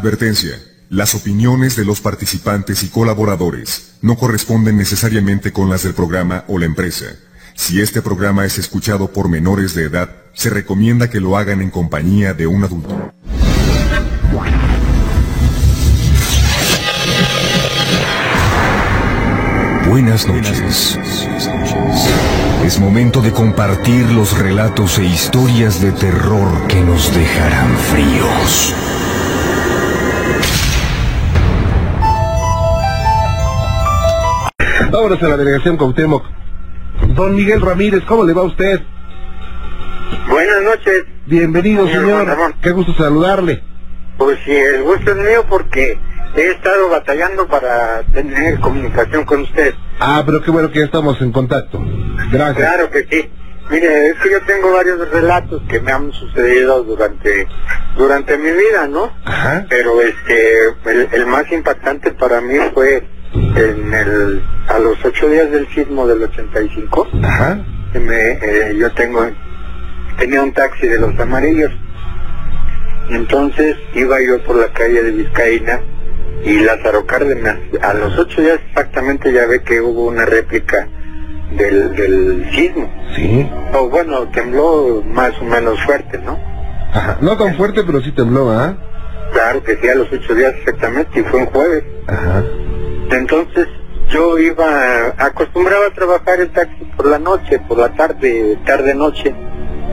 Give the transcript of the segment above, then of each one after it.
Advertencia. Las opiniones de los participantes y colaboradores no corresponden necesariamente con las del programa o la empresa. Si este programa es escuchado por menores de edad, se recomienda que lo hagan en compañía de un adulto. Buenas noches. Es momento de compartir los relatos e historias de terror que nos dejarán fríos. Vámonos a la delegación Cuauhtémoc. Don Miguel Ramírez, ¿cómo le va a usted? Buenas noches. Bienvenido, Señor. Qué gusto saludarle. Pues sí, el gusto es mío porque he estado batallando para tener comunicación con usted. Ah, pero qué bueno que ya estamos en contacto. Gracias. Claro que sí. Mire, es que yo tengo varios relatos que me han sucedido durante durante mi vida, ¿no? Ajá. Pero este, el, el más impactante para mí fue en el a los ocho días del sismo del 85. Ajá. me, eh, yo tengo tenía un taxi de los amarillos entonces iba yo por la calle de Vizcaína y Lázaro Cárdenas a los ocho días exactamente ya ve que hubo una réplica del, del sismo Sí. o bueno tembló más o menos fuerte no Ajá. No tan fuerte, pero sí tembló, ¿ah? claro que sí a los ocho días exactamente y fue un jueves Ajá. Entonces yo iba, acostumbraba a trabajar en taxi por la noche, por la tarde, tarde noche,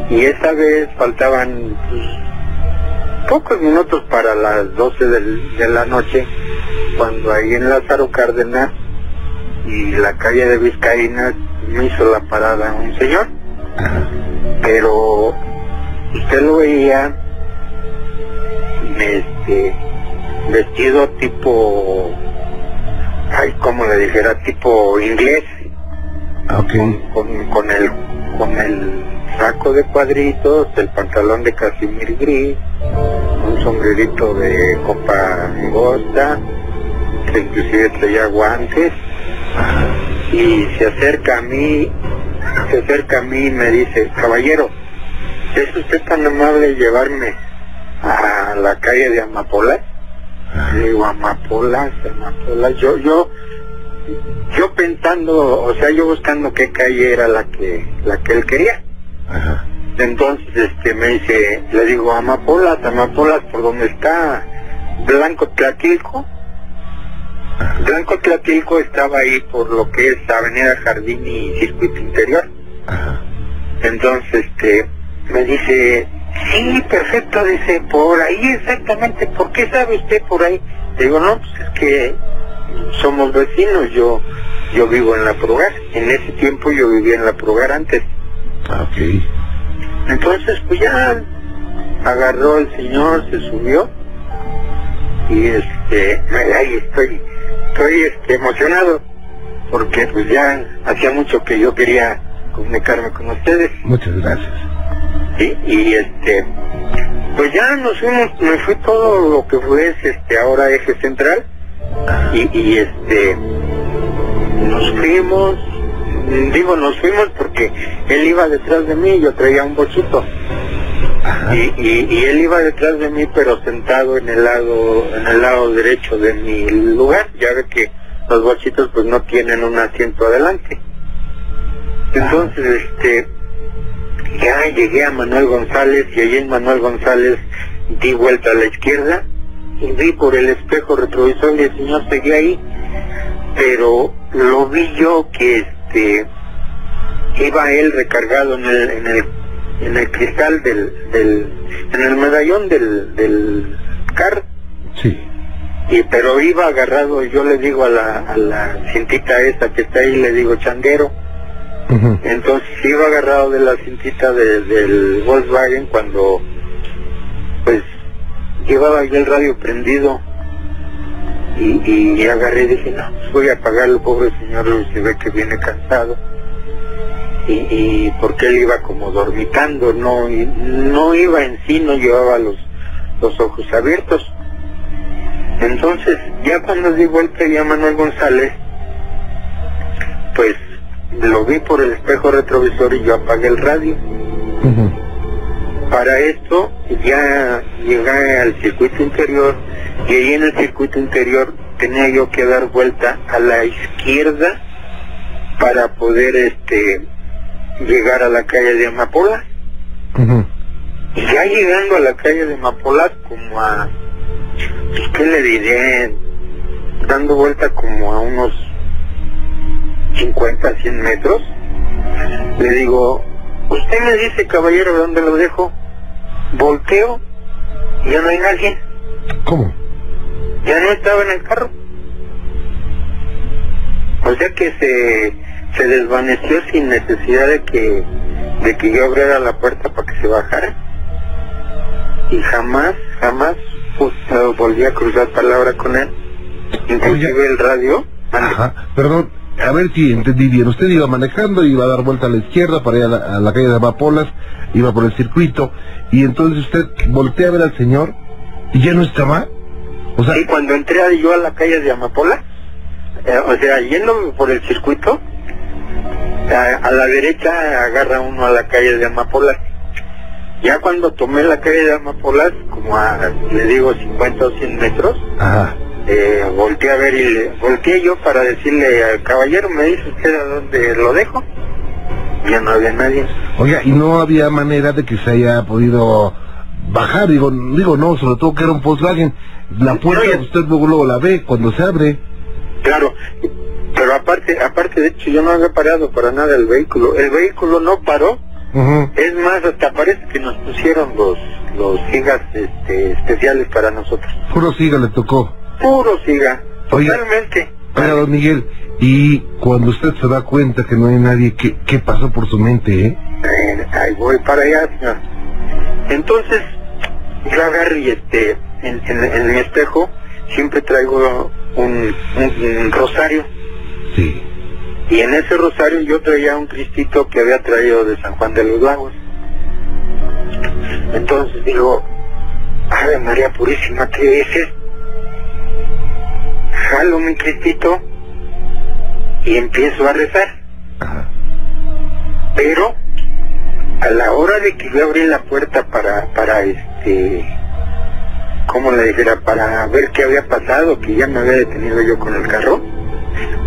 y esa vez faltaban pues, pocos minutos para las 12 del- de la noche, cuando ahí en Lázaro Cárdenas y la calle de Vizcaína me hizo la parada un señor, pero usted lo veía este vestido tipo ay como le dijera tipo inglés. Con, con, con el con el saco de cuadritos el pantalón de casimir gris un sombrerito de copa angosta que inclusive traía guantes. Y se acerca a mí se acerca a mí y me dice caballero ¿es usted tan amable de llevarme a la calle de Amapola? Le digo, Amapolas, Amapolas, yo, yo, yo pensando, o sea, yo buscando qué calle era la que, la que él quería. Ajá. Entonces, este, me dice, le digo, Amapolas, Amapolas, por donde está Blanco Tlatilco. Blanco Tlatilco estaba ahí por lo que es Avenida Jardín y Circuito Interior. Ajá. Entonces, este, me dice, sí, perfecto, dice, por ahí exactamente, ¿por qué sabe usted por ahí? Le digo, no, pues es que somos vecinos, yo yo vivo en la Progar, en ese tiempo yo vivía en la Progar antes. Ah, Ok. Entonces, pues ya agarró el señor, se subió y este, ahí estoy, estoy este, emocionado porque pues ya hacía mucho que yo quería comunicarme con ustedes. Muchas gracias. Sí, y este, pues ya nos fuimos, me fui todo lo que fue este ahora eje central y, y este, nos fuimos, digo nos fuimos porque él iba detrás de mí, yo traía un bochito Ajá. y, y, y él iba detrás de mí pero sentado en el lado, en el lado derecho de mi lugar, ya ve que los bochitos pues no tienen un asiento adelante. Entonces este, ya llegué a Manuel González y allí en Manuel González di vuelta a la izquierda y vi por el espejo retrovisor y el señor seguía ahí, pero lo vi yo que este iba él recargado en el, en el, en el cristal del, del, en el medallón del, del carro Sí. y pero iba agarrado yo le digo a la, a la cintita esta que está ahí le digo changuero Entonces iba agarrado de la cintita de- del Volkswagen cuando pues llevaba yo el radio prendido y, y agarré y dije no pues voy a apagarlo pobre señor se ve que viene cansado y, y porque él iba como dormitando no no iba en sí no llevaba los los ojos abiertos. Entonces ya cuando di vuelta ya Manuel González pues lo vi por el espejo retrovisor y yo apagué el radio para esto ya llegué al circuito interior y ahí en el circuito interior tenía yo que dar vuelta a la izquierda para poder este llegar a la calle de Amapola. Y ya llegando a la calle de Amapola como a, pues, ¿qué le diré? Dando vuelta como a unos 50, 100 metros, le digo, usted me dice, caballero, ¿dónde lo dejo? Volteo, y ya no hay nadie, ¿Cómo? ya no estaba en el carro. O sea que se, se desvaneció sin necesidad de que, de que yo abriera la puerta para que se bajara. Y jamás, jamás pues, volví a cruzar palabra con él. Inclusive el radio. Ajá. Perdón, a ver si entendí bien. Usted iba manejando, iba a dar vuelta a la izquierda para ir a la, a la calle de Amapolas, iba por el circuito, y entonces usted voltea a ver al señor y ya no estaba. O sea, Sí, cuando entré yo a la calle de Amapola, eh, o sea, yéndome por el circuito, a, a la derecha agarra uno a la calle de Amapola. Ya cuando tomé la calle de Amapola, como a, le digo, 50 o 100 metros, ajá. Eh, volteé a ver y le, volteé yo para decirle al caballero, me dice usted a dónde lo dejo. Ya no había nadie. Oiga, y no había manera de que se haya podido bajar, digo, digo no, sobre todo que era un Volkswagen. La puerta usted luego, luego la ve cuando se abre. Claro, pero aparte, aparte de hecho yo no había parado para nada el vehículo. El vehículo no paró. Es más, hasta parece que nos pusieron los los sigas este, especiales para nosotros. Puro siga le tocó. Puro siga, totalmente. Oiga, don Miguel, y cuando usted se da cuenta que no hay nadie, ¿qué, qué pasó por su mente, eh? Eh, ahí voy para allá, señor. Entonces, yo agarro y este, en, en, en mi espejo siempre traigo un, un- un rosario. Sí. Y en ese rosario yo traía un cristito que había traído de San Juan de los Lagos. Entonces digo, Ave María Purísima, ¿qué dices? Jalo mi cristito y empiezo a rezar. Ajá. Pero a la hora de que yo abrí la puerta para, para este, ¿cómo le dijera? Para ver qué había pasado, que ya me había detenido yo con el carro,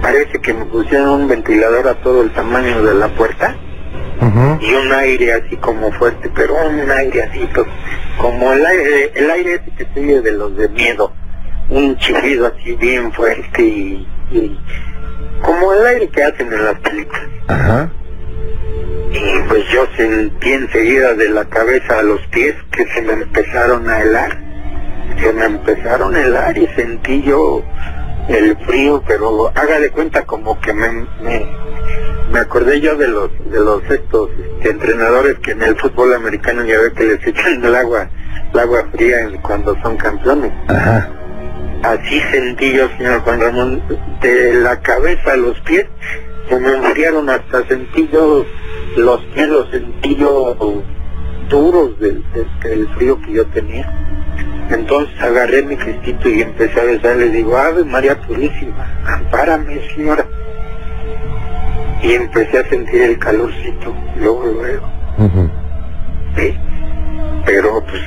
parece que me pusieron un ventilador a todo el tamaño de la puerta y un aire así como fuerte, pero un aire así, pues, como el aire, el aire ese que oye de los de miedo, un chiflido así bien fuerte y, y como el aire que hacen en las películas. Ajá. Y pues yo sentí enseguida de la cabeza a los pies que se me empezaron a helar. Se me empezaron a helar y sentí yo el frío, pero haga de cuenta como que me, me, me acordé yo de los de los estos este, entrenadores que en el fútbol americano ya ve que les echan el agua el agua fría cuando son campeones. Ajá. Así sentí yo, señor Juan Ramón, de la cabeza a los pies, se me enfriaron hasta sentí yo los pies, los sentí yo duros del, del- del frío que yo tenía. Entonces agarré mi cristito y empecé a besar, le digo, Ave María Purísima, ampárame, señora. Y empecé a sentir el calorcito, luego, luego. Sí, pero pues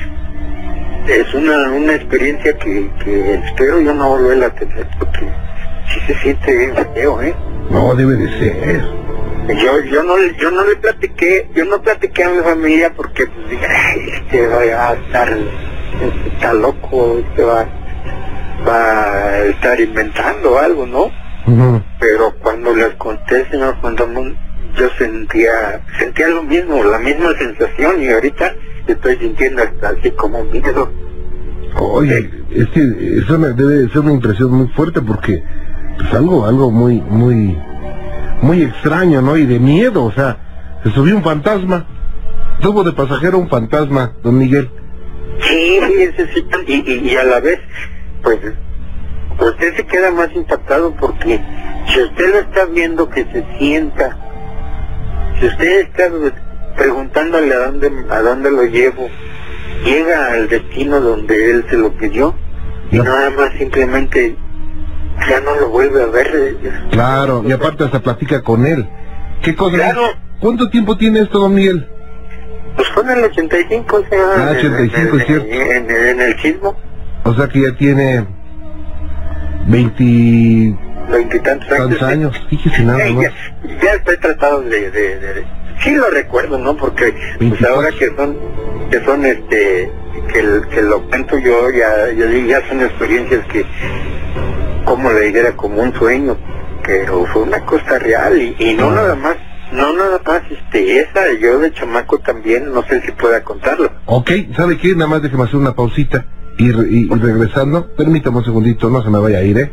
es una, una experiencia que, que espero yo no volver a tener porque sí se siente bien feo, ¿eh? No, debe de ser. Yo, yo no le- yo no le platiqué, yo no platiqué a mi familia porque pues dije, ay, este va a estar, está loco, este va, va a estar inventando algo, ¿no? Pero cuando les conté, señor Juan Ramón, yo sentía, sentía lo mismo, la misma sensación y ahorita estoy sintiendo hasta así como miedo. Oye, es que es una- debe de ser una impresión muy fuerte porque pues algo, algo muy, muy, muy extraño, ¿no? Y de miedo, o sea, se subió un fantasma. Tuvo de pasajero un fantasma, don Miguel. Sí, sí, y, y, y a la vez, pues, usted se queda más impactado porque si usted lo está viendo que se sienta, si usted está preguntándole a dónde, a dónde lo llevo, llega al destino donde él se lo pidió y No. nada más simplemente ya no lo vuelve a ver. eh, Claro, y aparte hasta platica con él. ¿Qué cosa? Claro. ¿Cuánto tiempo tiene esto, don Miguel? Pues Fue en el 85, señor. Ah, 85, en, es cierto. En, en- en el sismo, O sea que ya tiene 20 veintitantos años. años. Fíjese nada más. ya, ya estoy tratado de, de, de- sí lo recuerdo no porque pues 24. ahora que son que son este que, el- que lo cuento yo ya ya, ya son experiencias que como le dijera como un sueño pero fue una cosa real y, y no Ah. nada más no nada más este esa yo de chamaco también no sé si pueda contarlo Ok, ¿sabe qué? Nada más déjeme hacer una pausita. Y, re- y- y regresando, permítame un segundito, no se me vaya a ir, ¿eh?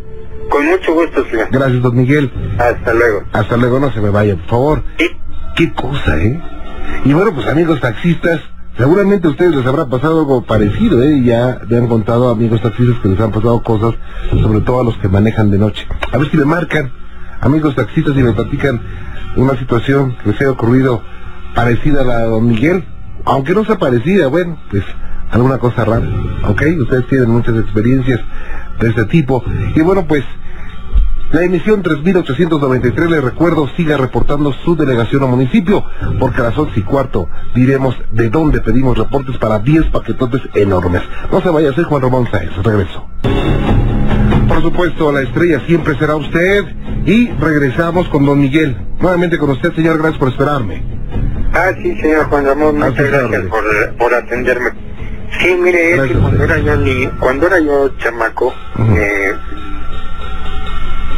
con mucho gusto señor Gracias, don Miguel. hasta luego Hasta luego, no se me vaya, por favor. Sí. Qué cosa, ¿eh? Y bueno, pues amigos taxistas, seguramente a ustedes les habrá pasado algo parecido, ¿eh? Ya me han contado amigos taxistas que les han pasado cosas, sobre todo a los que manejan de noche. A ver si me marcan, amigos taxistas, y me platican una situación que les haya ocurrido parecida a la de don Miguel. Aunque no sea parecida, bueno, pues alguna cosa rara, ¿ok? Ustedes tienen muchas experiencias de este tipo. Y bueno, pues la emisión 3893, les recuerdo, siga reportando su delegación o municipio, porque a las 11 y cuarto diremos de dónde pedimos reportes para 10 paquetotes enormes. No se vaya, soy Juan Ramón Sáez, regreso. Por supuesto, la estrella siempre será usted y regresamos con don Miguel. Nuevamente con usted, señor, gracias por esperarme. Ah, sí, señor Juan Ramón, Ah, muchas sí, gracias por, por atenderme. Sí, mire, es que cuando era yo ni, cuando era yo chamaco, eh,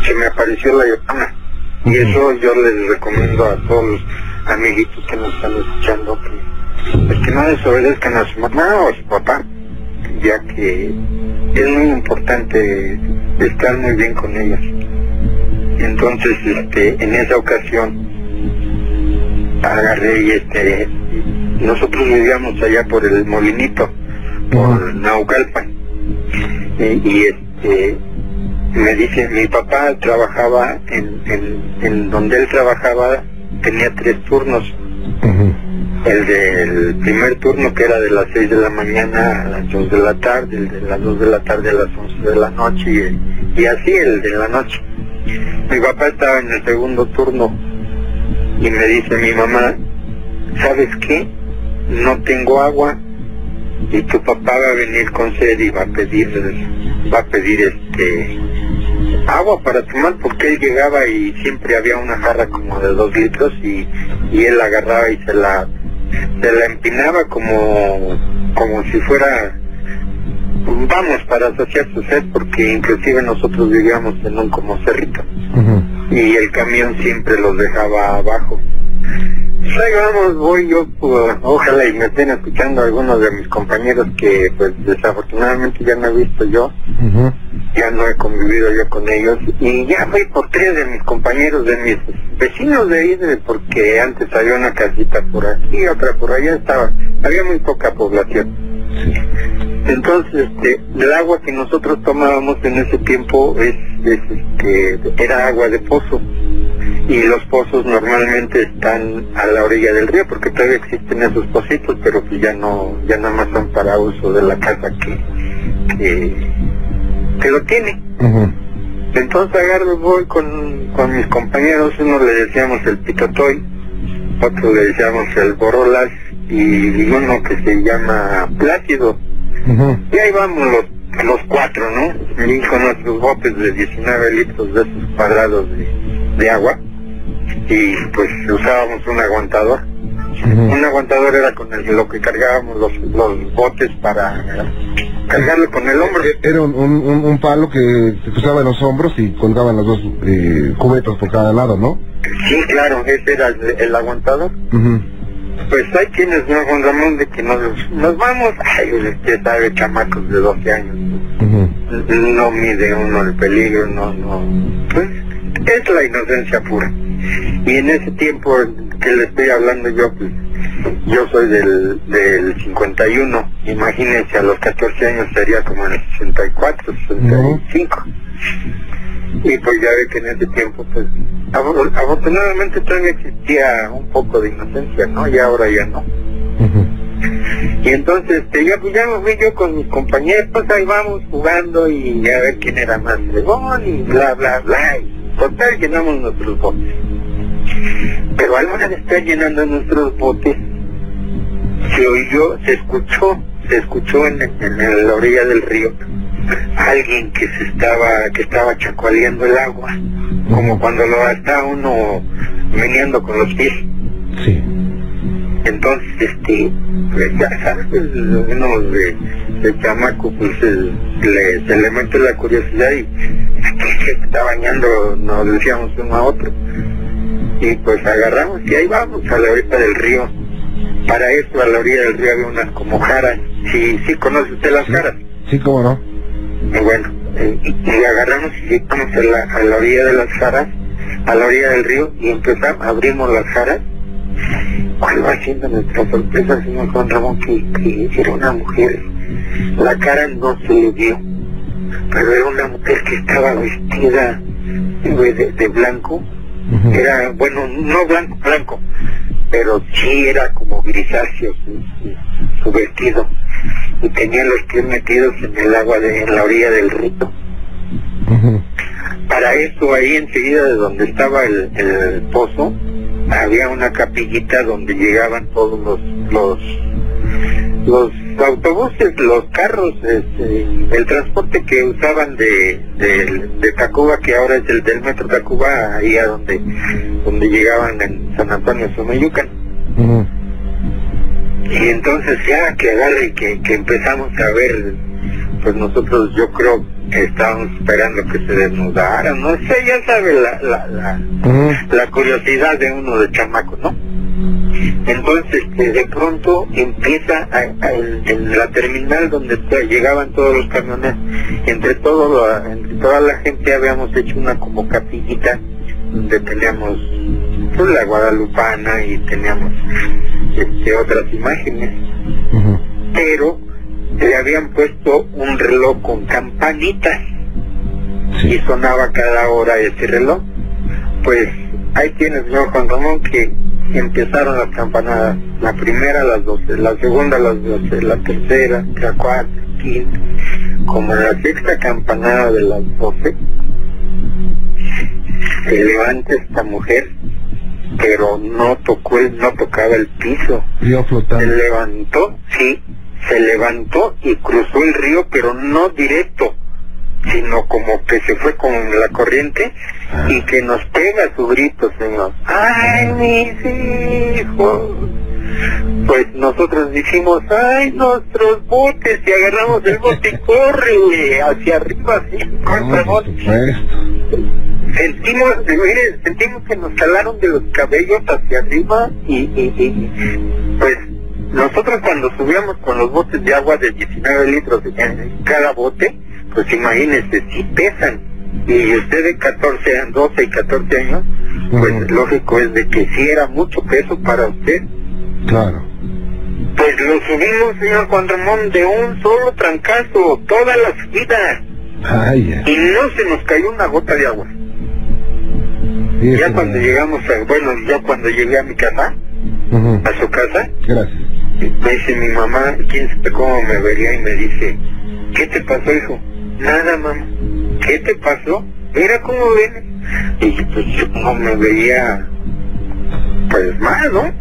se me apareció la llorona. Y eso yo les recomiendo a todos los amiguitos que nos están escuchando que, pues que no desobedezcan a su mamá o a su papá, ya que es muy importante estar muy bien con ellas. Entonces, este, en esa ocasión, agarré y este nosotros vivíamos allá por el molinito por. Naucalpan y, y, este me dice mi papá trabajaba en, en, en donde él trabajaba tenía tres turnos el del primer turno que era de las 6 de la mañana a las 2 de la tarde, el de las 2 de la tarde a las 11 de la noche y, y así el de la noche. Mi papá estaba en el segundo turno y me dice mi mamá, ¿sabes qué? No tengo agua y tu papá va a venir con sed y va a pedir, va a pedir este agua para tomar porque él llegaba y siempre había una jarra como de dos litros y, y él la agarraba y se la se la empinaba como como si fuera vamos para saciar su sed porque inclusive nosotros vivíamos en un como cerrito y el camión siempre los dejaba abajo. Pues ahí vamos, voy yo, pues, ojalá y me estén escuchando algunos de mis compañeros que pues desafortunadamente ya no he visto yo. Ya no he convivido yo con ellos y ya fui por tres de mis compañeros, de mis vecinos de ahí, porque antes había una casita por aquí, otra por allá estaba, había muy poca población. Entonces, este, el agua que nosotros tomábamos en ese tiempo es, es, este, era agua de pozo y los pozos normalmente están a la orilla del río porque todavía existen esos pocitos, pero pues ya no, ya nada más son para uso de la casa que, que, que lo tiene. Ujú. Entonces agarro, voy con, con mis compañeros, uno le decíamos el pitotoy, otro le decíamos el borolas y uno que se llama Plácido. Y ahí vamos los, los cuatro, ¿no? Y con nuestros botes de 19 litros de esos cuadrados de, de agua. Y pues usábamos un aguantador. Un aguantador era con el, lo que cargábamos los, los botes para cargarlo con el hombro. Era un, un, un- palo que se cruzaba en los hombros y colgaban los dos eh, cubetos por cada lado, ¿no? Sí, claro, ese era el, el aguantador. Pues hay quienes no, Juan Ramón, de que nos, nos vamos, ay, usted sabe, chamacos de 12 años, no mide uno el peligro, no, no, pues es la inocencia pura. Y en ese tiempo que le estoy hablando yo, pues yo soy del, del 51, imagínense, a los 14 años sería como en el 64, 65. Y pues ya ve que en ese tiempo, pues, afo- afortunadamente todavía existía un poco de inocencia, ¿no? Y ahora ya no. Y entonces, este, ya, pues ya me fui yo con mis compañeros, pues ahí vamos jugando y a ver quién era más fregón y bla, bla, bla. Y total, llenamos nuestros botes. Pero a la hora de estar llenando nuestros botes, se oyó, se escuchó, se escuchó en, en la orilla del río alguien que se estaba, que estaba chacoaleando el agua, como cuando lo está uno meneando con los pies. Sí. Entonces, este, pues ya sabes, uno de, de chamaco, pues le, se le mete la curiosidad y que se está bañando, nos decíamos uno a otro. Y pues agarramos y ahí vamos a la orilla del río. Para eso a la orilla del río había unas como jaras. Sí, sí conoce usted las jaras. Sí, cómo no. Y bueno, y, agarramos y llegamos a la, a la orilla de las jaras, a la orilla del río, y empezamos, abrimos las jaras ¿Cuál va siendo nuestra sorpresa, señor Juan Ramón, que, era una mujer? La cara no se le vio, pero era una mujer que estaba vestida de, blanco. Era, bueno, no blanco, blanco, pero sí era como grisáceo su, vestido. Y tenía los pies metidos en el agua de en la orilla del río. Para eso, ahí enseguida de donde estaba el pozo, había una capillita donde llegaban todos los los, los autobuses, los carros, este, el transporte que usaban de, de, Tacuba, que ahora es el del metro Tacuba, ahí a donde, donde llegaban en San Antonio Somayucan. Y entonces ya que agarre que, que empezamos a ver, pues nosotros yo creo estábamos esperando que se desnudaran, no sé, ya sabe la, la, la, la curiosidad de uno de chamaco, ¿no? Entonces, de pronto empieza en, la terminal donde llegaban todos los camiones, entre, todo entre toda la gente habíamos hecho una como capillita donde teníamos pues, la guadalupana y teníamos este, otras imágenes. Pero le habían puesto un reloj con campanitas y sonaba cada hora ese reloj. Pues ahí tienes, señor Juan Ramón, que empezaron las campanadas. La primera a las 12, la segunda a las 12, la tercera, la cuarta, quinta. Como la sexta campanada de las 12, se levanta esta mujer, pero no tocó, el, no tocaba el piso. Se levantó, sí, se levantó y cruzó el río, pero no directo, sino como que se fue con la corriente y que nos pega su grito, Señor. ¡Ay, mis hijos! Pues nosotros dijimos, ¡ay, nuestros botes! Y agarramos el bote y corre hacia arriba, así, contra Sentimos, mire, sentimos que nos jalaron de los cabellos hacia arriba y, y, y pues nosotros cuando subíamos con los botes de agua de 19 litros en cada bote, pues imagínense, si pesan. Y usted de 14, 12 y 14 años, pues lógico es de que si era mucho peso para usted. Claro. Pues lo subimos, señor Juan Ramón, de un solo trancazo, toda la subida. Ay, Y no se nos cayó una gota de agua. ya cuando llegamos, a, bueno, ya cuando llegué a mi casa, a su casa, Gracias me dice mi mamá, quién sabe cómo me vería y me dice, ¿qué te pasó, hijo? Nada, mamá. ¿Qué te pasó? Mira cómo vienes. Y pues yo no me veía, pues mal, ¿no?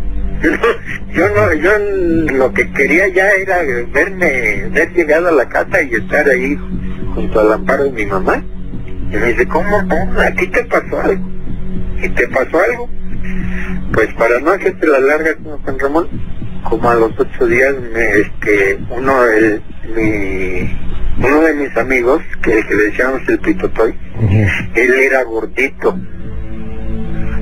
yo no, yo lo que quería ya era verme, ver llegado a la casa y estar ahí junto al amparo de mi mamá. Y me dice, ¿cómo? ¿A ti te pasó algo? ¿Y te pasó algo? Pues para no hacerte la larga, señor Juan Ramón, como a los ocho días, me, este, uno, el, mi, uno de mis amigos, que, que le decíamos el pitotoy, él era gordito,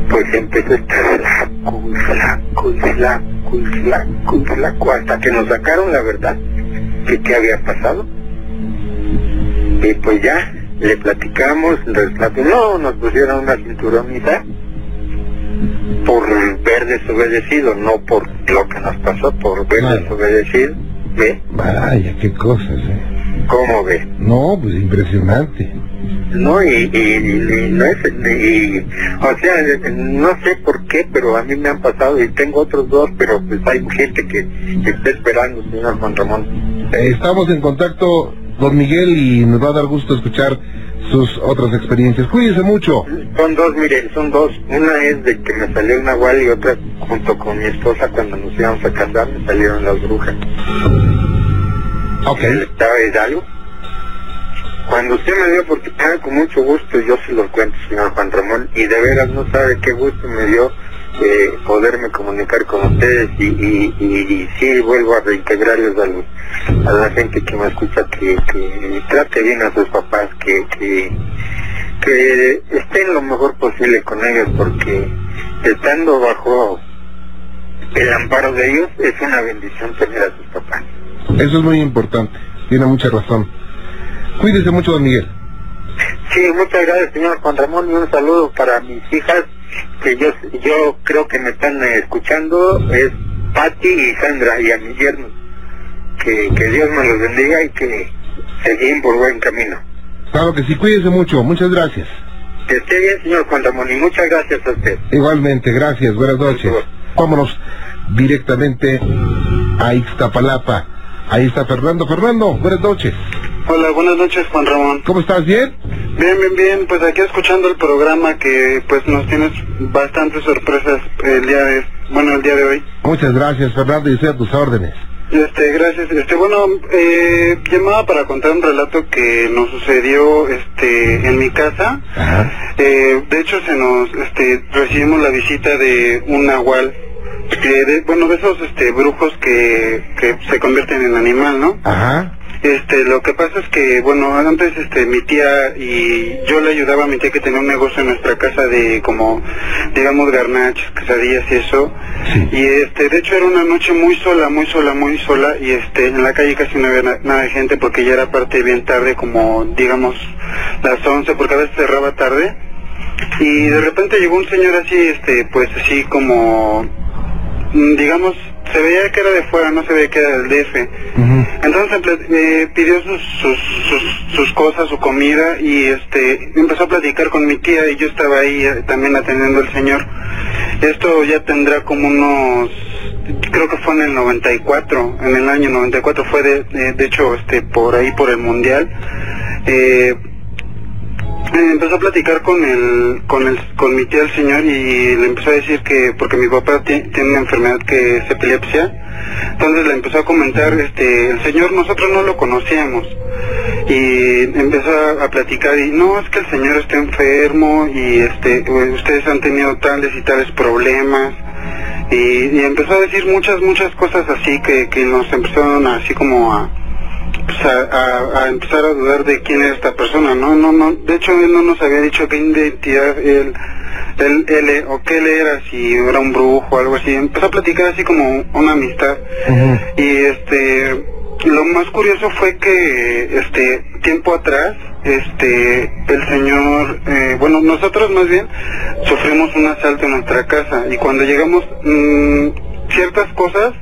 pues empezó a estar flaco y flaco y flaco y flaco y flaco, hasta que nos sacaron la verdad que qué había pasado. Y pues ya, le platicamos, no, nos pusieron una cinturonita por ver desobedecido, no por lo que nos pasó, por ver desobedecido. ¿Ve? Vaya, qué cosas, ¿eh? ¿Cómo ve? No, pues impresionante. No, y, y, no es, y, o sea, no sé por qué, pero a mí me han pasado y tengo otros dos, pero pues hay gente que, está esperando, señor Juan Ramón. estamos en contacto don Miguel, y nos va a dar gusto escuchar sus otras experiencias. Cuídese mucho. Son dos, mire, son dos. Una es de que me salió el nahual y otra junto con mi esposa cuando nos íbamos a casar me salieron las brujas. Ok. ¿Estaba Hidalgo? Cuando usted me dio oportunidad, con mucho gusto, yo se lo cuento, señor Juan Ramón, y de veras no sabe qué gusto me dio eh, poderme comunicar con ustedes y, y, y, sí vuelvo a reintegrarles a, los, a la gente que me escucha que, que trate bien a sus papás, que, que, que estén lo mejor posible con ellos porque estando bajo el amparo de ellos es una bendición tener a sus papás. Eso es muy importante, tiene mucha razón. Cuídese mucho, don Miguel. Sí, muchas gracias, señor Juan Ramón, y un saludo para mis hijas, que yo, yo creo que me están eh, escuchando, es Patti y Sandra, y a mis yernos. Que, que Dios me los bendiga y que seguimos por buen camino. Claro que sí, cuídese mucho, muchas gracias. Que esté bien, señor Juan Ramón, y muchas gracias a usted. Igualmente, gracias, buenas noches. Vámonos directamente a Ixtapalapa. Ahí está Fernando. Fernando, buenas noches. Hola, buenas noches Juan Ramón. ¿Cómo estás? ¿Bien? Bien, bien, bien. Pues aquí escuchando el programa que pues nos tienes bastantes sorpresas el día de, bueno, el día de hoy. Muchas gracias Fernando y estoy a tus órdenes. Este, gracias. Este, bueno, eh, llamaba para contar un relato que nos sucedió, este, en mi casa. Ajá. Eh, de hecho, se nos, este, recibimos la visita de un nahual, que de- bueno, de esos, este, brujos que, que se convierten en animal, ¿no? Ajá. Este, lo que pasa es que, bueno, antes, este, mi tía y yo le ayudaba a mi tía que tenía un negocio en nuestra casa de como, digamos, garnachas, quesadillas y eso. Sí. Y este, de hecho era una noche muy sola, muy sola, muy sola y este, en la calle casi no había na- nada de gente porque ya era parte bien tarde, como, digamos, las 11, porque a veces cerraba tarde. Y de repente llegó un señor así, este, pues así como, digamos, se veía que era de fuera, no se veía que era del DF. Entonces eh, pidió sus, sus, sus, sus cosas, su comida y este empezó a platicar con mi tía y yo estaba ahí eh, también atendiendo al señor. Esto ya tendrá como unos, creo que fue en el 94, en el año 94 fue de, de, de hecho este por ahí por el mundial. Eh, empezó a platicar con el, con el, con mi tía el señor y le empezó a decir que, porque mi papá ti- tiene una enfermedad que es epilepsia, entonces le empezó a comentar, este, el señor nosotros no lo conocíamos. Y empezó a, platicar y no, es que el señor está enfermo y este, ustedes han tenido tales y tales problemas y, y empezó a decir muchas, muchas cosas así que, que nos empezaron así como a, pues, a, a- a empezar a dudar de quién era esta persona, ¿no? no no De hecho, él no nos había dicho qué identidad él, él, él, o qué él era, si era un brujo o algo así. Empezó a platicar así como una amistad. Y este, lo más curioso fue que, este, tiempo atrás, este, el señor, eh, bueno, nosotros más bien, sufrimos un asalto en nuestra casa y cuando llegamos, mm, ciertas cosas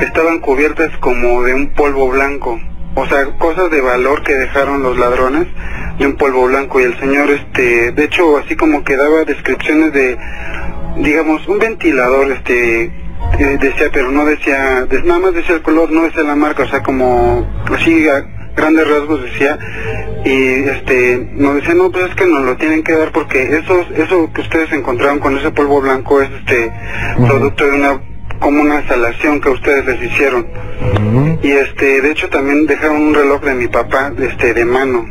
estaban cubiertas como de un polvo blanco. O sea, cosas de valor que dejaron los ladrones de un polvo blanco. Y el señor, este, de hecho, así como que daba descripciones de, digamos, un ventilador, este, eh, decía, pero no decía, de- nada más decía el color, no decía la marca, o sea, como así a grandes rasgos decía, y este, nos decía, no, pues es que nos lo tienen que dar porque eso, eso que ustedes encontraron con ese polvo blanco es este, Ujú. producto de una, como una instalación que ustedes les hicieron. Y este, de hecho también dejaron un reloj de mi papá, este, de mano,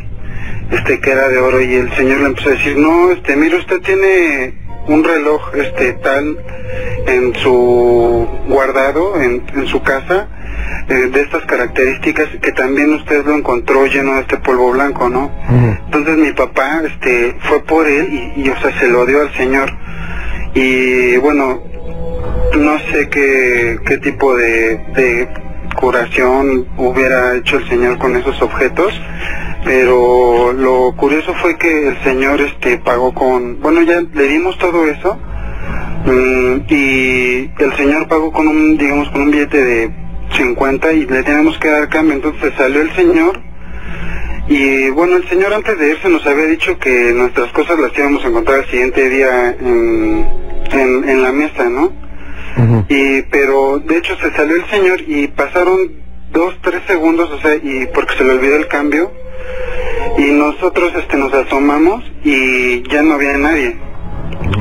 este, que era de oro, y el señor le empezó a decir, no, este, mire, usted tiene un reloj, este, tal, en su guardado, en, en su casa, eh, de estas características, que también usted lo encontró lleno de este polvo blanco, ¿no? Entonces mi papá, este, fue por él y, y, o sea, se lo dio al señor. Y bueno, no sé qué, qué tipo de, de curación hubiera hecho el señor con esos objetos, pero lo curioso fue que el señor este pagó con, bueno ya le dimos todo eso mm, y el señor pagó con un, digamos, con un billete de 50 y le tenemos que dar cambio, entonces salió el señor y bueno, el señor antes de irse nos había dicho que nuestras cosas las íbamos a encontrar el siguiente día en, en, en la mesa, ¿no? Y, pero de hecho se salió el señor y pasaron dos, tres segundos, o sea, y porque se le olvidó el cambio, y nosotros este nos asomamos y ya no había nadie.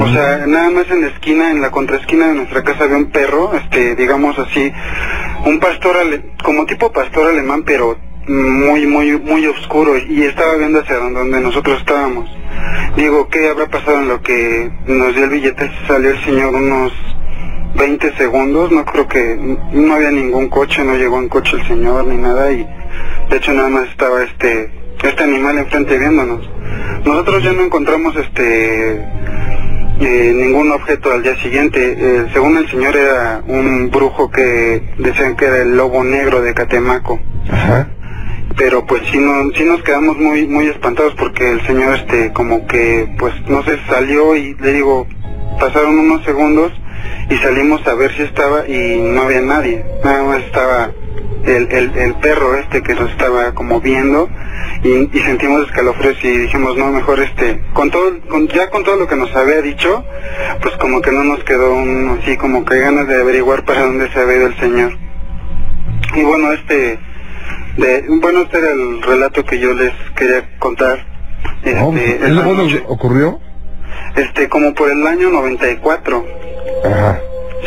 O sea, nada más en la esquina, en la contraesquina de nuestra casa había un perro, este, digamos así, un pastor, ale- como tipo pastor alemán, pero muy, muy, muy oscuro y estaba viendo hacia donde nosotros estábamos. Digo, ¿qué habrá pasado en lo que nos dio el billete? Salió el señor unos 20 segundos, no creo que, no había ningún coche, no llegó en coche el señor ni nada y de hecho nada más estaba este, este animal enfrente viéndonos. Nosotros ya no encontramos este, eh, ningún objeto al día siguiente. Eh, según el señor era un brujo que decían que era el lobo negro de Catemaco. Ajá. Pero pues sí, no, sí nos quedamos muy muy espantados porque el señor este como que pues no sé, salió y le digo, pasaron unos segundos y salimos a ver si estaba y no había nadie. Nada más estaba el, el, el perro este que nos estaba como viendo y, y sentimos escalofríos y dijimos no mejor este con todo con, ya con todo lo que nos había dicho pues como que no nos quedó un, así como que ganas de averiguar para dónde se había ido el señor y bueno este de, bueno este era el relato que yo les quería contar No, este, ¿Eso esa cuándo noche. ocurrió? Este como por el año 94 Ajá.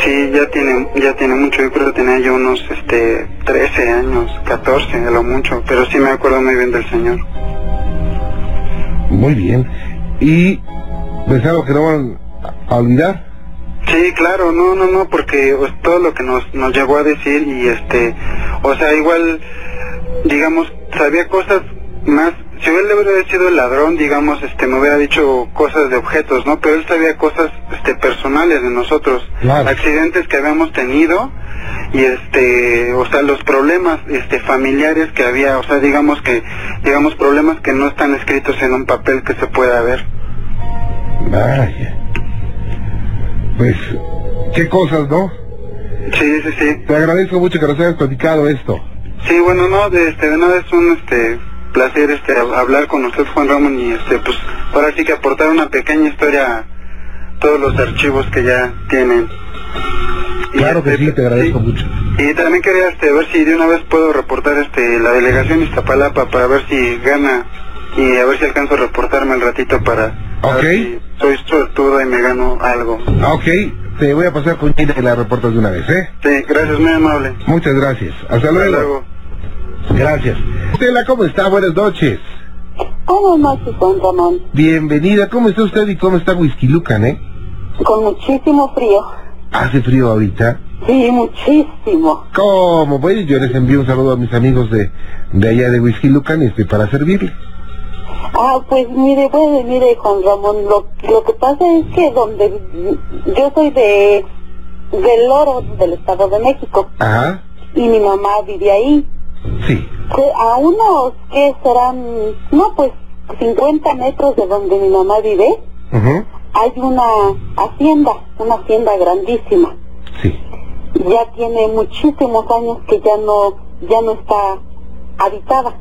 Sí, ya tiene, ya tiene mucho, yo creo que tenía yo unos, este, 13 años, 14, a lo mucho, pero sí me acuerdo muy bien del señor. Muy bien. ¿Y pensaron que no van a olvidar? Sí, claro, no, no, no, porque pues, todo lo que nos, nos llegó a decir y este, o sea, igual, digamos, sabía cosas más, si él hubiera sido el ladrón, digamos, este, me hubiera dicho cosas de objetos, ¿no? Pero él sabía cosas, este, personales de nosotros, Claro. accidentes que habíamos tenido y este, o sea, los problemas, este, familiares que había, o sea, digamos que, digamos, problemas que no están escritos en un papel que se pueda ver. Vaya. Pues, qué cosas, ¿no? Sí, sí, sí. Te agradezco mucho que nos hayas platicado esto. Sí, bueno, no, de, este, de nada es un este, placer este, hab- hablar con usted, Juan Ramón, y este, pues ahora sí que aportar una pequeña historia a todos los archivos que ya tienen. Y, Claro que este, sí, te agradezco sí. mucho. Y también quería este, ver si de una vez puedo reportar este, la delegación Iztapalapa para ver si gana y a ver si alcanzo a reportarme al ratito para Ok. ver si soy suertudo y me gano algo. Ok, te voy a pasar con Gina y la reportas de una vez, ¿eh? Sí, gracias, muy amable. Muchas gracias. Hasta Hasta luego. Gracias. Estela, ¿cómo está? Buenas noches. Buenas noches, Juan Ramón. Bienvenida. ¿Cómo está usted y cómo está Whisky Lucan, eh? Con muchísimo frío. ¿Hace frío ahorita? Sí, muchísimo. ¿Cómo? Pues yo les envío un saludo a mis amigos de, de allá de Whisky Lucan y estoy para servirle. Ah, pues mire, pues mire, Juan Ramón, lo, lo que pasa es que donde yo soy de del Loro, del Estado de México, Ajá. y mi mamá vive ahí. Sí. Que A unos que serán, no, pues 50 metros de donde mi mamá vive, hay una hacienda, una hacienda grandísima. Sí. ya tiene muchísimos años que ya no ya no está habitada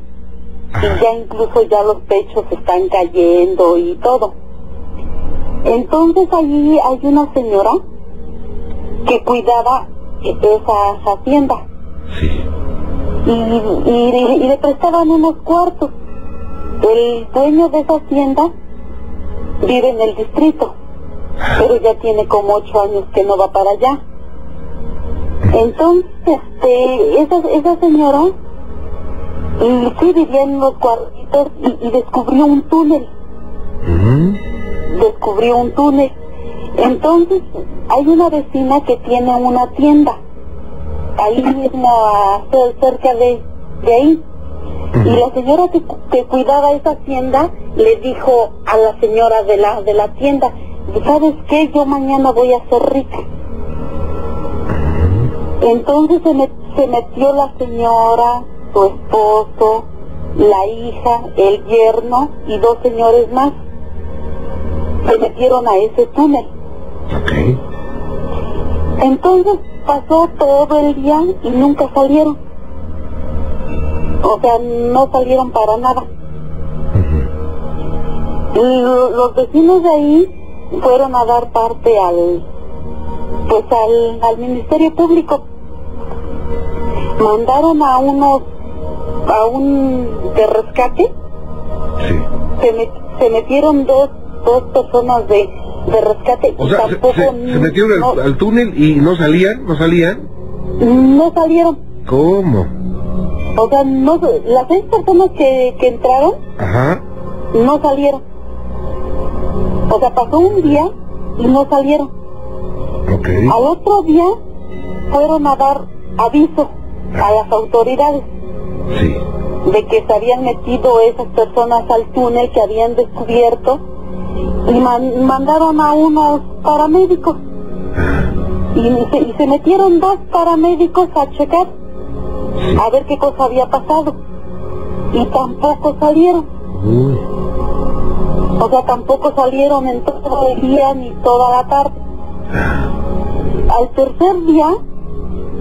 Ajá. y ya incluso ya los techos están cayendo y todo entonces allí hay una señora que cuidaba esa hacienda Sí. Y, y, y le prestaban unos cuartos. El dueño de esa hacienda vive en el distrito pero ya tiene como ocho años que no va para allá. Entonces, este, esa, esa señora y sí vivía en los cuartitos y, y descubrió un túnel, descubrió un túnel. Entonces, hay una vecina que tiene una tienda, ahí mismo a- cer- cerca de, de ahí. Y la señora que, que cuidaba esa tienda le dijo a la señora de la, de la tienda, ¿sabes qué? Yo mañana voy a ser rica. Entonces se, met- se metió la señora, su esposo, la hija, el yerno y dos señores más. Se metieron a ese túnel. Ok. Entonces pasó todo el día y nunca salieron. O sea, no salieron para nada. Los vecinos de ahí fueron a dar parte al pues al, al Ministerio Público. mandaron a unos, a un de rescate, Sí. se, met- se metieron dos, dos personas de, de rescate O y sea, se, tampoco se- se metieron no, al, al túnel y no salían, no salían. no salieron. ¿Cómo? O sea, no, las seis personas que, que entraron Ajá. no salieron. O sea, pasó un día y no salieron. Ok. Al otro día fueron a dar aviso a las autoridades Sí. de que se habían metido esas personas al túnel que habían descubierto y man- mandaron a unos paramédicos. Y se, y se metieron dos paramédicos a checar a ver qué cosa había pasado. Y tampoco salieron. O sea tampoco salieron en todo el día ni toda la tarde. Al tercer día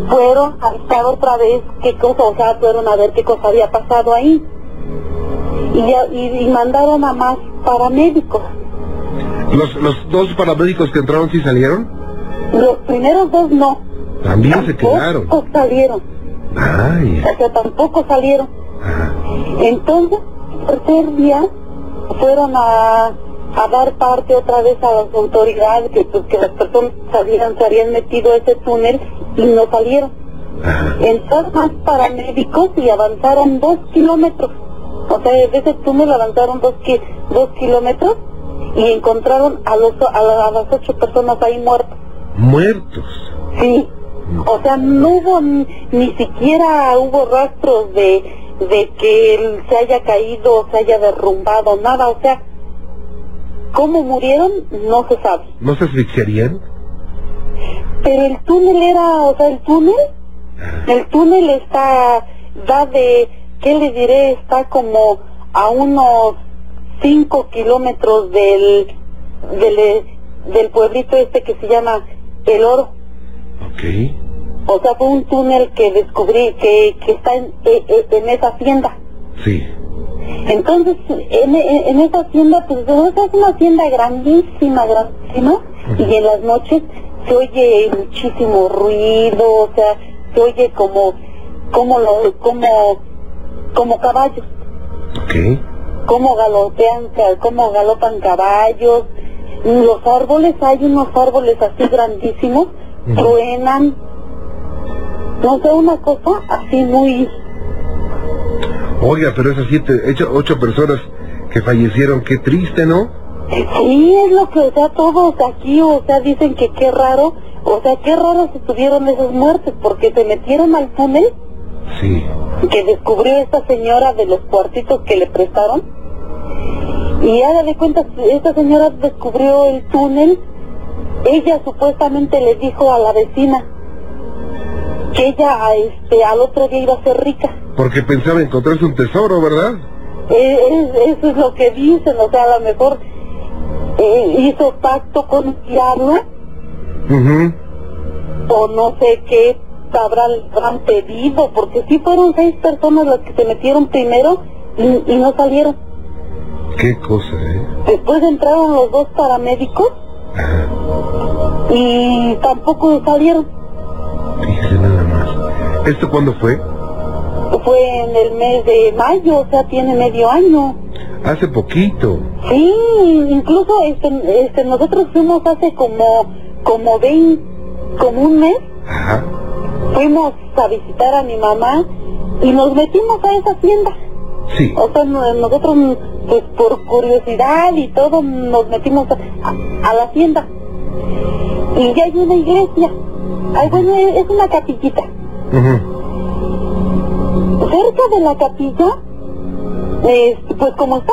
fueron a buscar otra vez qué cosa, o sea, fueron a ver qué cosa había pasado ahí. Y, y, y mandaron a más paramédicos. ¿Los, ¿Los dos paramédicos que entraron sí salieron? Los primeros dos no. También se quedaron. Tampoco salieron. Ay. O sea, tampoco salieron. Ajá. Entonces, el tercer día fueron a, a dar parte otra vez a las autoridades que, pues, que las personas sabían, se habían metido a ese túnel y no salieron. Entraron más paramédicos y avanzaron dos kilómetros. O sea, de ese túnel avanzaron dos, ki- dos kilómetros y encontraron a, los, a, la- a las ocho personas ahí muertas. Muertos. Sí. O sea, no hubo ni, ni siquiera hubo rastros de, de que él se haya caído, se haya derrumbado, nada. O sea, cómo murieron no se sabe. ¿No se asfixiarían? Pero el túnel era, o sea, el túnel, el túnel está, da de, ¿qué le diré? Está como a unos 5 kilómetros del, del, del pueblito este que se llama El Oro. Ok. O sea, fue un túnel que descubrí que, que está en, e- e- en esa hacienda. Sí. Entonces, en, en- esa hacienda, pues es una hacienda grandísima, grandísima, y en las noches se oye muchísimo ruido, o sea, se oye como, como, lo, como, como caballos, Ok. como galopean, como galopan caballos, los árboles, hay unos árboles así grandísimos, Ujú. truenan, no sé, una cosa así muy, Oiga, pero esas siete, ocho, ocho personas que fallecieron, qué triste, ¿no? Sí, es lo que, o sea, todos aquí, o sea, dicen que qué raro, o sea, qué raro se tuvieron esas muertes, porque se metieron al túnel Sí. que descubrió esta señora de los cuartitos que le prestaron, y haga de cuenta, esta señora descubrió el túnel, ella supuestamente le dijo a la vecina que ella, a este, al otro día iba a ser rica. Porque pensaba encontrarse un tesoro, ¿verdad? Eh, es- eso es lo que dicen, o sea, a lo mejor eh, hizo pacto con diablo Mhm. o no sé qué habrán, habrán pedido, porque sí fueron seis personas las que se metieron primero y, y no salieron. Qué cosa, ¿eh? Después entraron los dos paramédicos Ajá. y tampoco salieron. Fíjese nada más. ¿Esto cuándo fue? Fue en el mes de mayo, o sea, tiene medio año. Hace poquito. Sí, incluso este, este, nosotros fuimos hace como, como 20, como un mes, Ajá. Fuimos a visitar a mi mamá y nos metimos a esa tienda. Sí. O sea, no- nosotros, pues por curiosidad y todo, nos metimos a, la tienda. Y ya hay una iglesia. Ay, bueno, es una capillita. Cerca de la capilla, este, pues como está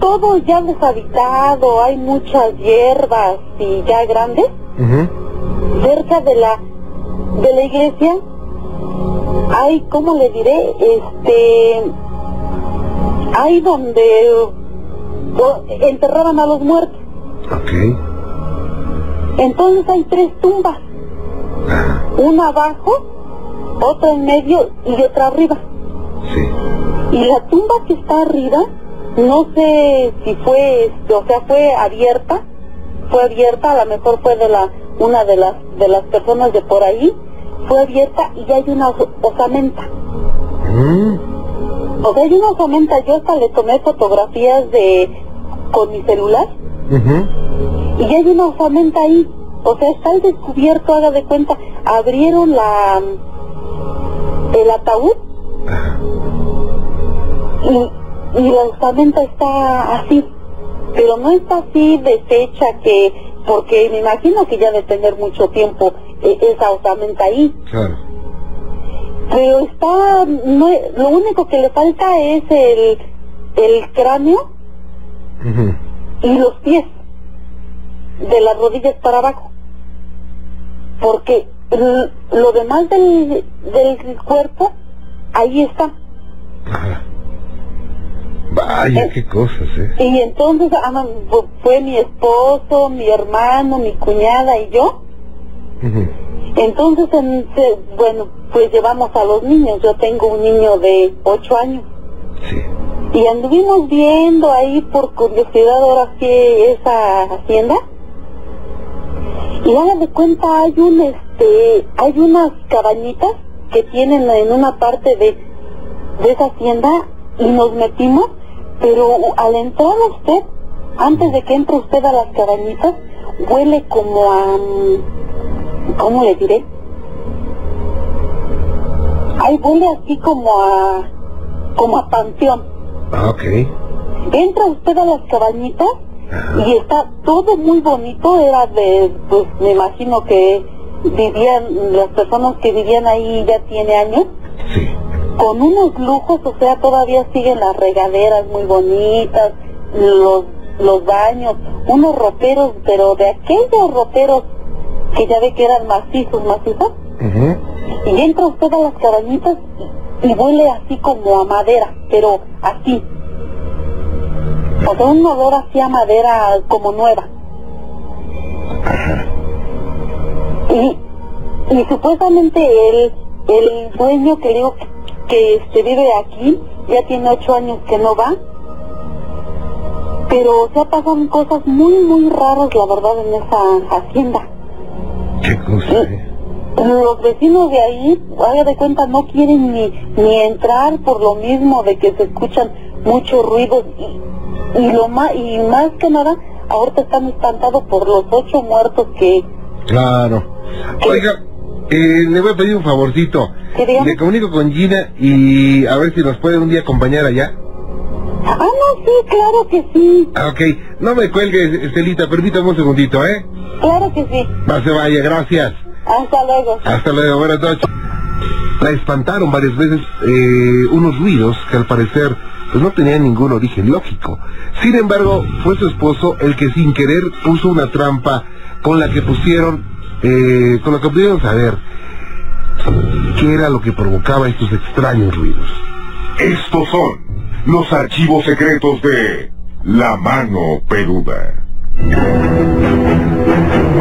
todo ya deshabitado, hay muchas hierbas y ya grandes, cerca de la de la iglesia hay, ¿cómo le diré? Este, hay donde o- enterraban a los muertos. Ok. Entonces hay tres tumbas, una abajo, otra en medio y otra arriba. Sí. Y la tumba que está arriba, no sé si fue, o sea, fue abierta, fue abierta, a lo mejor fue de la, una de las, de las personas de por ahí, fue abierta y hay una os- osamenta. Mm, O sea, hay una osamenta, yo hasta le tomé fotografías de con mi celular ujú. y hay una osamenta ahí. O sea, está al descubierto, haga de cuenta. Abrieron la el ataúd y, y la osamenta está así. Pero no está así deshecha que, porque me imagino que ya de tener mucho tiempo eh, esa osamenta ahí. Claro. Pero está, no, lo único que le falta es el, el cráneo y los pies, de las rodillas para abajo. Porque lo demás del, del cuerpo, ahí está. Ajá. Vaya, qué cosas, ¿eh? Y entonces ah, fu- fue mi esposo, mi hermano, mi cuñada y yo. Entonces, en- bueno, pues llevamos a los niños. Yo tengo un niño de 8 años. Sí. Y anduvimos viendo ahí por curiosidad ahora sí esa hacienda. Y hagan de cuenta hay un este, hay unas cabañitas que tienen en una parte de, de esa hacienda y nos metimos, pero al entrar usted, antes de que entre usted a las cabañitas, huele como a mm, ¿cómo le diré? Ay, huele así como a como a panteón. Ah, ok. Entra usted a las cabañitas Ajá. y está todo muy bonito, era de, pues me imagino que vivían, las personas que vivían ahí ya tiene años. Con unos lujos, o sea, todavía siguen las regaderas muy bonitas, los, los baños, unos roperos, pero de aquellos roperos que ya ve que eran macizos, macizos, y entra usted a las cabañitas y, huele así como a madera, pero así. O sea, un olor así a madera como nueva. Y, y supuestamente el, el dueño que digo que, este, vive aquí, ya tiene ocho años que no va, pero o sea, pasan cosas muy, muy raras, la verdad, en esa hacienda. Qué cosa, ¿eh? Los vecinos de ahí, haga de cuenta, no quieren ni, ni entrar por lo mismo de que se escuchan muchos ruidos y, y lo más, y más que nada, ahorita están espantados por los ocho muertos que, Claro. Oiga, eh, le voy a pedir un favorcito. Le comunico con Gina y a ver si nos puede un día acompañar allá. ah, no, sí, claro que sí, Ah, ok. No me cuelgue, Estelita, permítame un segundito, ¿eh? claro que sí. No se vaya, gracias. Hasta luego. Hasta luego, buenas noches. La espantaron varias veces eh, unos ruidos que al parecer pues no tenían ningún origen lógico. Sin embargo, fue su esposo el que sin querer puso una trampa con la que pusieron, eh, con la que pudieron saber qué era lo que provocaba estos extraños ruidos. Estos son los archivos secretos de La Mano Peluda.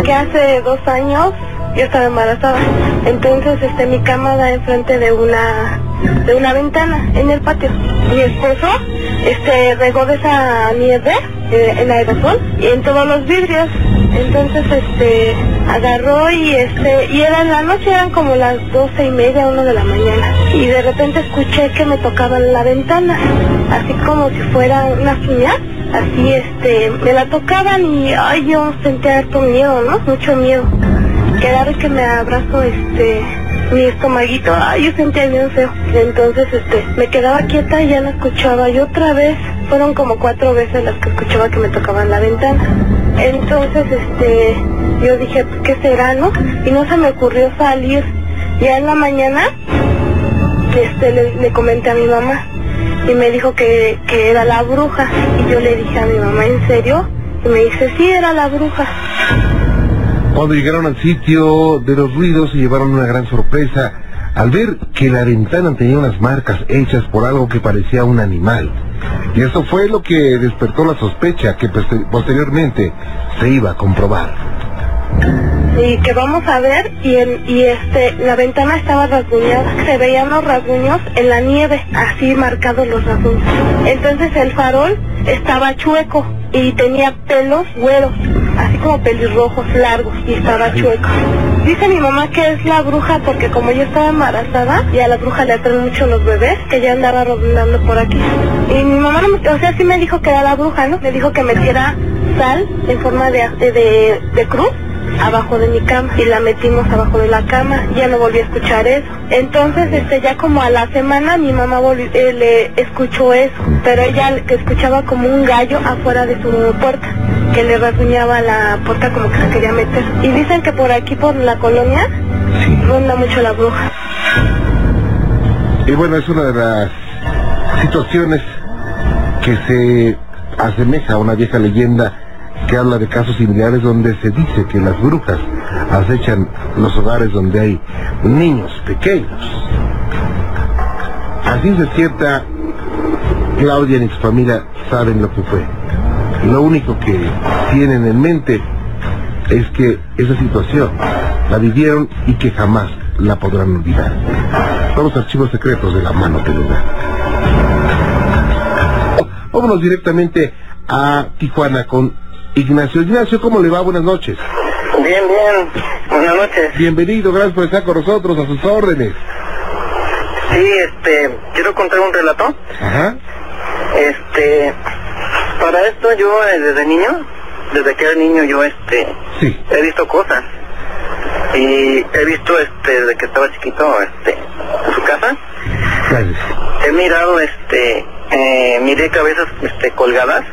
que hace dos años yo estaba embarazada. Entonces, este, mi cama da enfrente de una, de una ventana en el patio. Mi esposo, este, regó de esa nieve, eh, en aerosol, y en todos los vidrios. Entonces, este, agarró y este, y era en la noche, eran como las doce y media, uno de la mañana. Y de repente escuché que me tocaban la ventana, así como si fuera unas uñas así este me la tocaban y ay yo sentía harto miedo no mucho miedo cada vez que me abrazo este mi estomaguito ay yo sentía bien feo. Entonces este me quedaba quieta y ya no escuchaba. Y otra vez fueron como cuatro veces las que escuchaba que me tocaban la ventana. Entonces este yo dije "Pues, qué será no y no se me ocurrió salir. Ya en la mañana este le, le comenté a mi mamá y me dijo que, que era la bruja. Y yo le dije a mi mamá en serio y me dice sí era la bruja Cuando llegaron al sitio de los ruidos se llevaron una gran sorpresa al ver que la ventana tenía unas marcas hechas por algo que parecía un animal. Y eso fue lo que despertó la sospecha que poster- posteriormente se iba a comprobar. Y que vamos a ver y en, y este la ventana estaba rasguñada se veían los rasguños en la nieve así marcados los rasguños entonces el farol estaba chueco y tenía pelos güeros así como pelirrojos largos y estaba chueco. Dice mi mamá que es la bruja porque como yo estaba embarazada y a la bruja le atraen mucho los bebés, que ya andaba rondando por aquí. Y mi mamá, no me- o sea, sí me dijo que era la bruja, ¿no? Me dijo que metiera sal en forma de, de, de cruz abajo de mi cama y la metimos abajo de la cama. Ya no volví a escuchar eso. Entonces este ya como a la semana mi mamá volvió, eh, le escuchó eso pero ella que escuchaba como un gallo afuera de su puerta que le rasguñaba la puerta como que se quería meter. Y dicen que por aquí por la colonia ronda mucho la bruja. Y bueno, es una de las situaciones que se asemeja a una vieja leyenda que habla de casos similares donde se dice que las brujas acechan los hogares donde hay niños pequeños. Así se cierta, Claudia y su familia saben lo que fue. Lo único que tienen en mente es que esa situación la vivieron y que jamás la podrán olvidar. Vamos a archivos secretos de la mano peluda. Vámonos directamente a Tijuana con Ignacio. Ignacio, ¿cómo le va? Buenas noches. Bien, bien. Buenas noches. Bienvenido, gracias por estar con nosotros, a sus órdenes. Sí, este, quiero contar un relato. Ajá. Este, para esto yo eh, desde niño, desde que era niño yo este, Sí. he visto cosas. Y he visto este, desde que estaba chiquito, este, en su casa, Gracias. he mirado este, eh, miré cabezas este, colgadas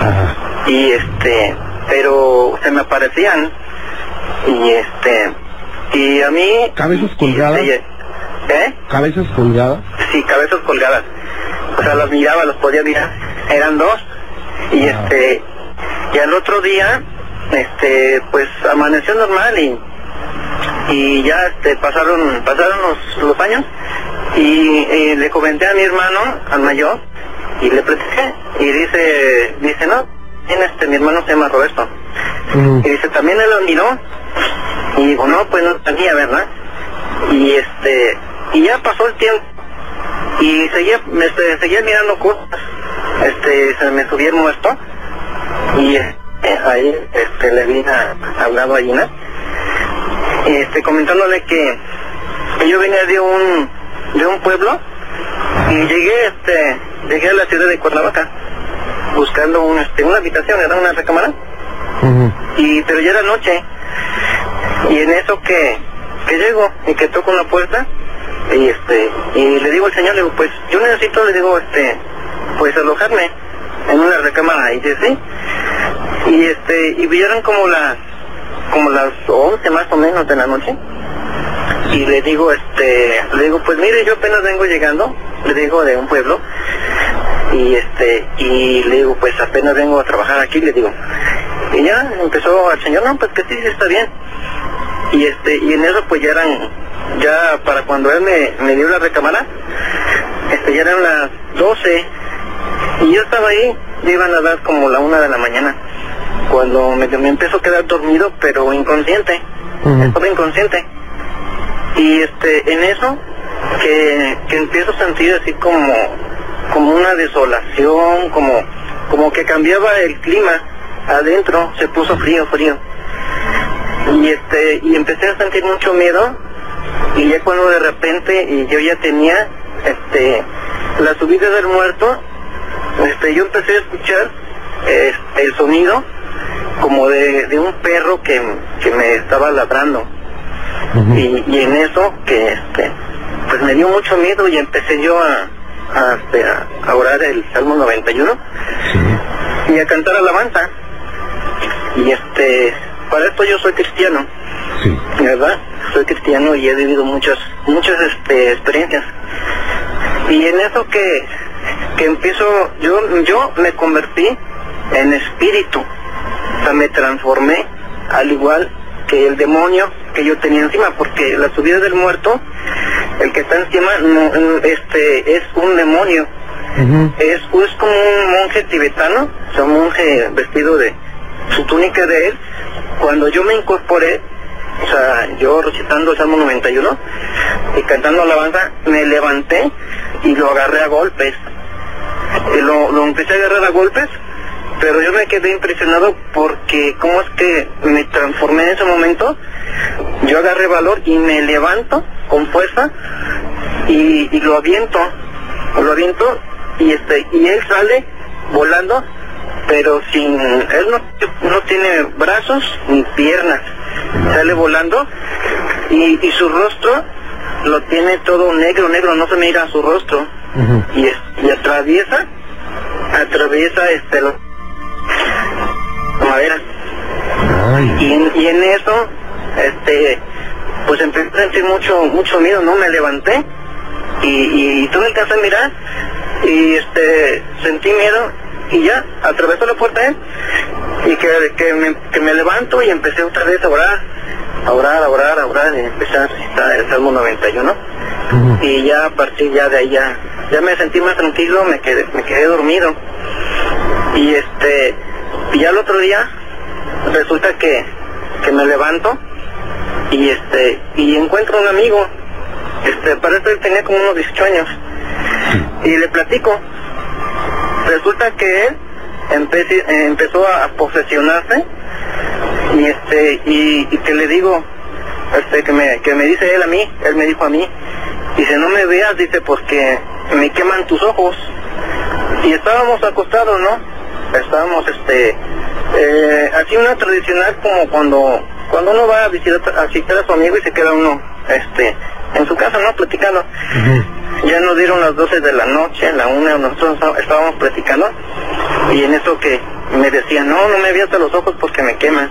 Ajá. y este, pero se me aparecían y este, y a mí... ¿Cabezas colgadas? y- ¿Eh? Cabezas colgadas. Sí, cabezas colgadas. O sea, las miraba, las podía mirar. Eran dos. Y este, y al otro día, este, pues amaneció normal y, y ya este, pasaron, pasaron los, los años y, eh, le comenté a mi hermano, al mayor, y le platiqué y dice, dice, no, bien, este, mi hermano se llama Roberto. Mm. Y dice, también él lo miró. Y digo, no, pues no tenía, ¿verdad? Y este, y ya pasó el tiempo. Y seguía, me, este, seguía mirando cosas. Este, se me subía el muerto. Y eh, ahí, este, le vi a, hablado a Gina. Este, comentándole que yo venía de un, de un pueblo. Y llegué, este, llegué a la ciudad de Cuernavaca. Buscando un, este, una habitación, era una recámara. Y pero ya era noche. Y en eso que que llego y que toco una puerta y este y le digo al señor le digo pues yo necesito le digo este pues alojarme en una recámara y dice sí y este y vieron como las como las 11 más o menos de la noche y le digo este le digo pues mire yo apenas vengo llegando le digo de un pueblo y este y le digo pues apenas vengo a trabajar aquí le digo. Y ya empezó el señor no pues que sí, sí está bien. Y este y en eso pues ya eran ya para cuando él me, me dio la recámara este ya eran las 12 y yo estaba ahí ya iban a dar como la una de la mañana cuando me, me empezó a quedar dormido pero inconsciente Ujú. estaba inconsciente y este en eso que, que empiezo a sentir así como como una desolación como como que cambiaba el clima adentro se puso frío frío y este y empecé a sentir mucho miedo y ya cuando de repente y yo ya tenía este la subida del muerto este yo empecé a escuchar este, el sonido como de, de un perro que, que me estaba ladrando. Y, y en eso que este pues me dio mucho miedo y empecé yo a a, este, a- a orar el Salmo 91 Sí. y a cantar alabanza y este para esto yo soy cristiano Sí. ¿verdad? Soy cristiano y he vivido muchas, muchas este, experiencias. Y en eso que, que empiezo, yo, yo me convertí en espíritu, o sea, me transformé al igual que el demonio que yo tenía encima, porque la subida del muerto, el que está encima, no, este, es un demonio, es, es como un monje tibetano, o sea, un monje vestido de su túnica de él. Cuando yo me incorporé, o sea, yo recitando el Salmo 91 y cantando alabanza, me levanté y lo agarré a golpes. Y lo, lo empecé a agarrar a golpes, pero yo me quedé impresionado porque cómo es que me transformé en ese momento. Yo agarré valor y me levanto con fuerza y, y lo aviento, lo aviento y este y él sale volando, pero sin él no, no tiene brazos ni piernas, sale volando y, y su rostro lo tiene todo negro, negro, no se mira su rostro. Y, es- y atraviesa, atraviesa este la madera y en, y en eso este pues empecé a sentir mucho mucho miedo no me levanté y, y tuve que hacer mirar y este sentí miedo y ya atravesó la puerta él y que, que, me, que me levanto y empecé otra vez a orar a orar a orar a orar y empecé a recitar el Salmo 91 ujú. y ya a partir ya de ahí ya, ya me sentí más tranquilo, me quedé, me quedé dormido. Y este, y ya el otro día resulta que, que me levanto y este, y encuentro un amigo, este, para esto él tenía como unos 18 años, y le platico. Resulta que él empezó a posesionarse y este, y, y que le digo, este que me que me dice él a mí él me dijo a mí. Dice no me veas dice porque me queman tus ojos y estábamos acostados no estábamos este eh, así una tradicional como cuando cuando uno va a visitar a visitar a su amigo y se queda uno este en su casa no platicando. Ya nos dieron las 12 de la noche la una nosotros está- estábamos platicando y en eso que me decía no no me veas a los ojos porque me quemas